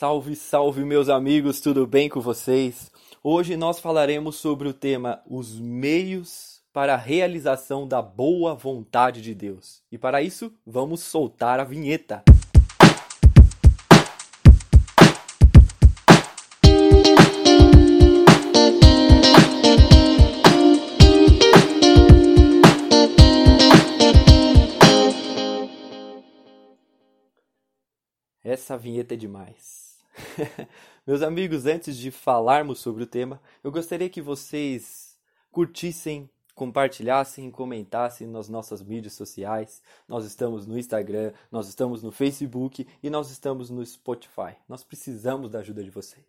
Salve, salve, meus amigos, tudo bem com vocês? Hoje nós falaremos sobre o tema Os meios para a realização da boa vontade de Deus. E para isso, vamos soltar a vinheta. Essa vinheta é demais. Meus amigos, antes de falarmos sobre o tema, eu gostaria que vocês curtissem, compartilhassem, comentassem nas nossas mídias sociais. Nós estamos no Instagram, nós estamos no Facebook e nós estamos no Spotify. Nós precisamos da ajuda de vocês.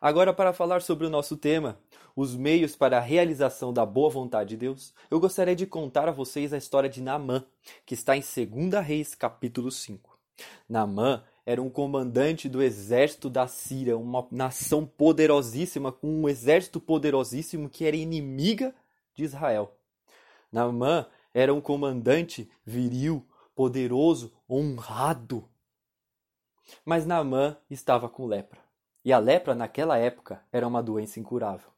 Agora, para falar sobre o nosso tema, os meios para a realização da boa vontade de Deus, eu gostaria de contar a vocês a história de Naamã, que está em 2 Reis, capítulo 5. Naamã era um comandante do exército da Síria, uma nação poderosíssima, com um exército poderosíssimo que era inimiga de Israel. Naamã era um comandante viril, poderoso, honrado. Mas Naamã estava com lepra. E a lepra, naquela época, era uma doença incurável.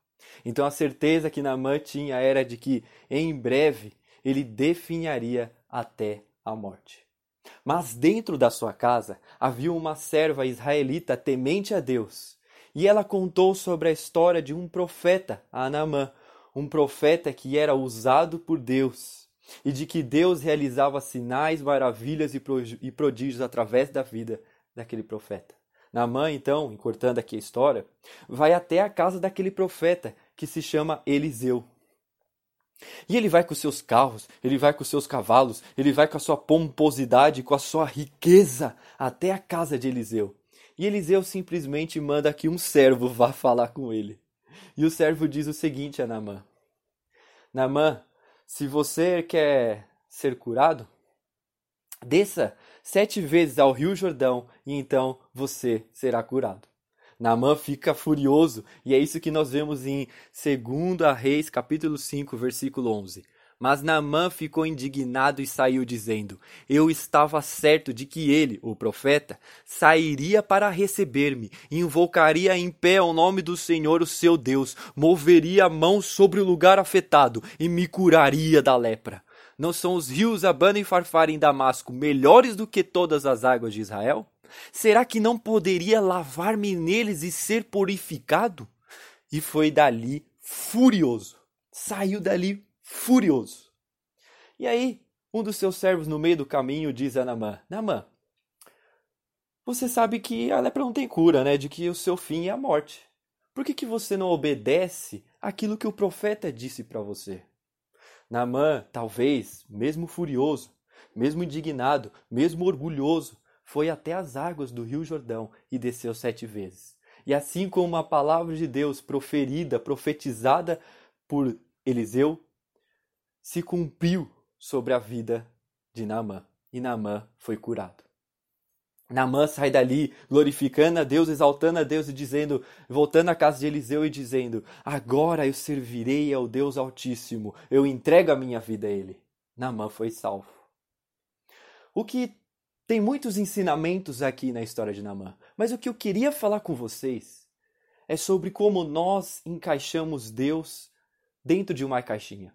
Então a certeza que Naamã tinha era de que, em breve, ele definharia até a morte. Mas dentro da sua casa havia uma serva israelita temente a Deus. E ela contou sobre a história de um profeta, Anamã, um profeta que era usado por Deus, e de que Deus realizava sinais, maravilhas e prodígios através da vida daquele profeta. Naamã, então, encurtando aqui a história, vai até a casa daquele profeta que se chama Eliseu. E ele vai com seus carros, ele vai com seus cavalos, ele vai com a sua pomposidade, com a sua riqueza até a casa de Eliseu. E Eliseu simplesmente manda que um servo vá falar com ele. E o servo diz o seguinte a Naamã: Naamã, se você quer ser curado, desça sete vezes ao Rio Jordão e então você será curado. Naamã fica furioso, e é isso que nós vemos em 2 Reis, capítulo 5, versículo 11. Mas Naamã ficou indignado e saiu dizendo: Eu estava certo de que ele, o profeta, sairia para receber-me, invocaria em pé o nome do Senhor, o seu Deus, moveria a mão sobre o lugar afetado e me curaria da lepra. Não são os rios Abana e Farfar em Damasco melhores do que todas as águas de Israel? Será que não poderia lavar-me neles e ser purificado? E foi dali furioso. Saiu dali furioso. E aí, um dos seus servos no meio do caminho diz a Namã: Namã, você sabe que a lepra não tem cura, né? De que o seu fim é a morte. Por que, que você não obedece aquilo que o profeta disse para você? Namã, talvez, mesmo furioso, mesmo indignado, mesmo orgulhoso, foi até as águas do rio Jordão e desceu sete vezes. E assim como a palavra de Deus proferida, profetizada por Eliseu, se cumpriu sobre a vida de Naamã. E Naamã foi curado. Naamã sai dali glorificando a Deus, exaltando a Deus e dizendo, voltando à casa de Eliseu e dizendo: Agora eu servirei ao Deus Altíssimo, eu entrego a minha vida a Ele. Naamã foi salvo. O que tem muitos ensinamentos aqui na história de Naamã, mas o que eu queria falar com vocês é sobre como nós encaixamos Deus dentro de uma caixinha.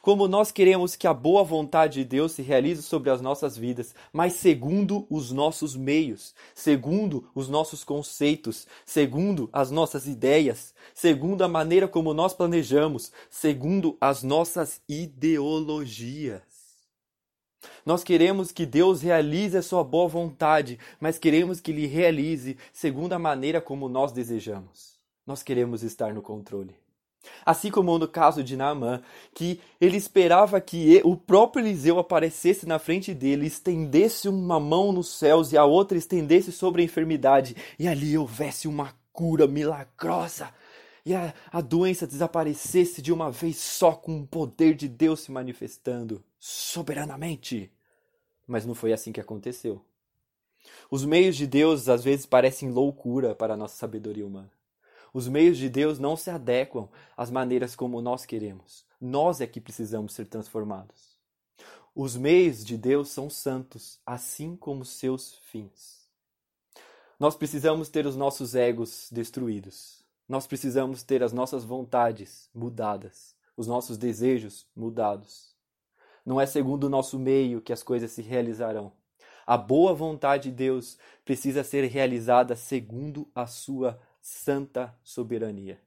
Como nós queremos que a boa vontade de Deus se realize sobre as nossas vidas, mas segundo os nossos meios, segundo os nossos conceitos, segundo as nossas ideias, segundo a maneira como nós planejamos, segundo as nossas ideologias. Nós queremos que Deus realize a sua boa vontade, mas queremos que Ele realize segundo a maneira como nós desejamos. Nós queremos estar no controle. Assim como no caso de Naamã, que ele esperava que o próprio Eliseu aparecesse na frente dele, estendesse uma mão nos céus e a outra estendesse sobre a enfermidade, e ali houvesse uma cura milagrosa, e a, a doença desaparecesse de uma vez só com o poder de Deus se manifestando soberanamente. Mas não foi assim que aconteceu. Os meios de Deus às vezes parecem loucura para a nossa sabedoria humana. Os meios de Deus não se adequam às maneiras como nós queremos. Nós é que precisamos ser transformados. Os meios de Deus são santos, assim como seus fins. Nós precisamos ter os nossos egos destruídos. Nós precisamos ter as nossas vontades mudadas, os nossos desejos mudados. Não é segundo o nosso meio que as coisas se realizarão. A boa vontade de Deus precisa ser realizada segundo a sua santa soberania.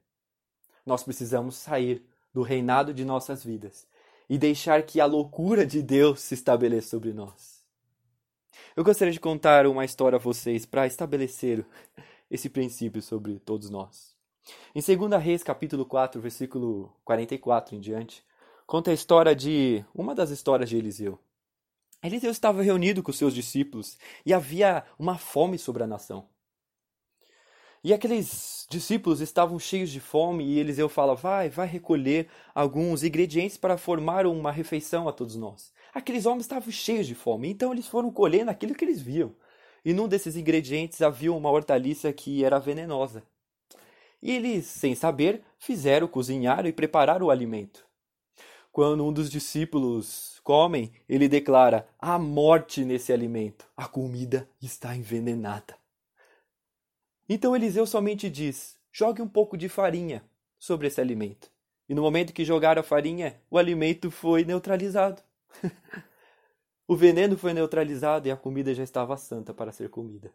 Nós precisamos sair do reinado de nossas vidas e deixar que a loucura de Deus se estabeleça sobre nós. Eu gostaria de contar uma história a vocês para estabelecer esse princípio sobre todos nós. Em 2 Reis, capítulo 4, versículo 44 em diante, conta a história de uma das histórias de Eliseu. Eliseu estava reunido com seus discípulos e havia uma fome sobre a nação. E aqueles discípulos estavam cheios de fome e Eliseu fala: Vai, vai recolher alguns ingredientes para formar uma refeição a todos nós. Aqueles homens estavam cheios de fome, então eles foram colhendo aquilo que eles viam. E num desses ingredientes havia uma hortaliça que era venenosa. E eles, sem saber, fizeram, cozinharam e prepararam o alimento. Quando um dos discípulos comem, ele declara: há morte nesse alimento, a comida está envenenada. Então Eliseu somente diz: jogue um pouco de farinha sobre esse alimento. E no momento que jogaram a farinha, o alimento foi neutralizado. o veneno foi neutralizado e a comida já estava santa para ser comida.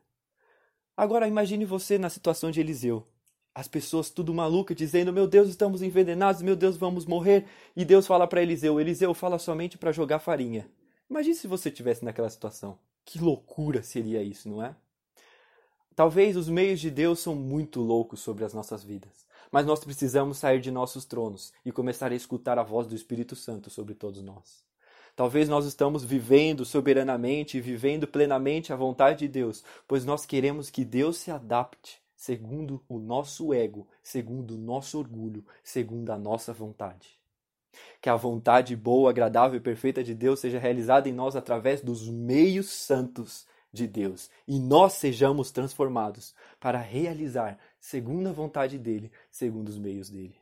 Agora imagine você na situação de Eliseu. As pessoas tudo maluca dizendo: "Meu Deus, estamos envenenados, meu Deus, vamos morrer". E Deus fala para Eliseu: "Eliseu, fala somente para jogar farinha". Imagine se você estivesse naquela situação. Que loucura seria isso, não é? Talvez os meios de Deus são muito loucos sobre as nossas vidas, mas nós precisamos sair de nossos tronos e começar a escutar a voz do Espírito Santo sobre todos nós. Talvez nós estamos vivendo soberanamente e vivendo plenamente a vontade de Deus, pois nós queremos que Deus se adapte segundo o nosso ego, segundo o nosso orgulho, segundo a nossa vontade. Que a vontade boa, agradável e perfeita de Deus seja realizada em nós através dos meios santos de Deus e nós sejamos transformados para realizar segundo a vontade dele, segundo os meios dele.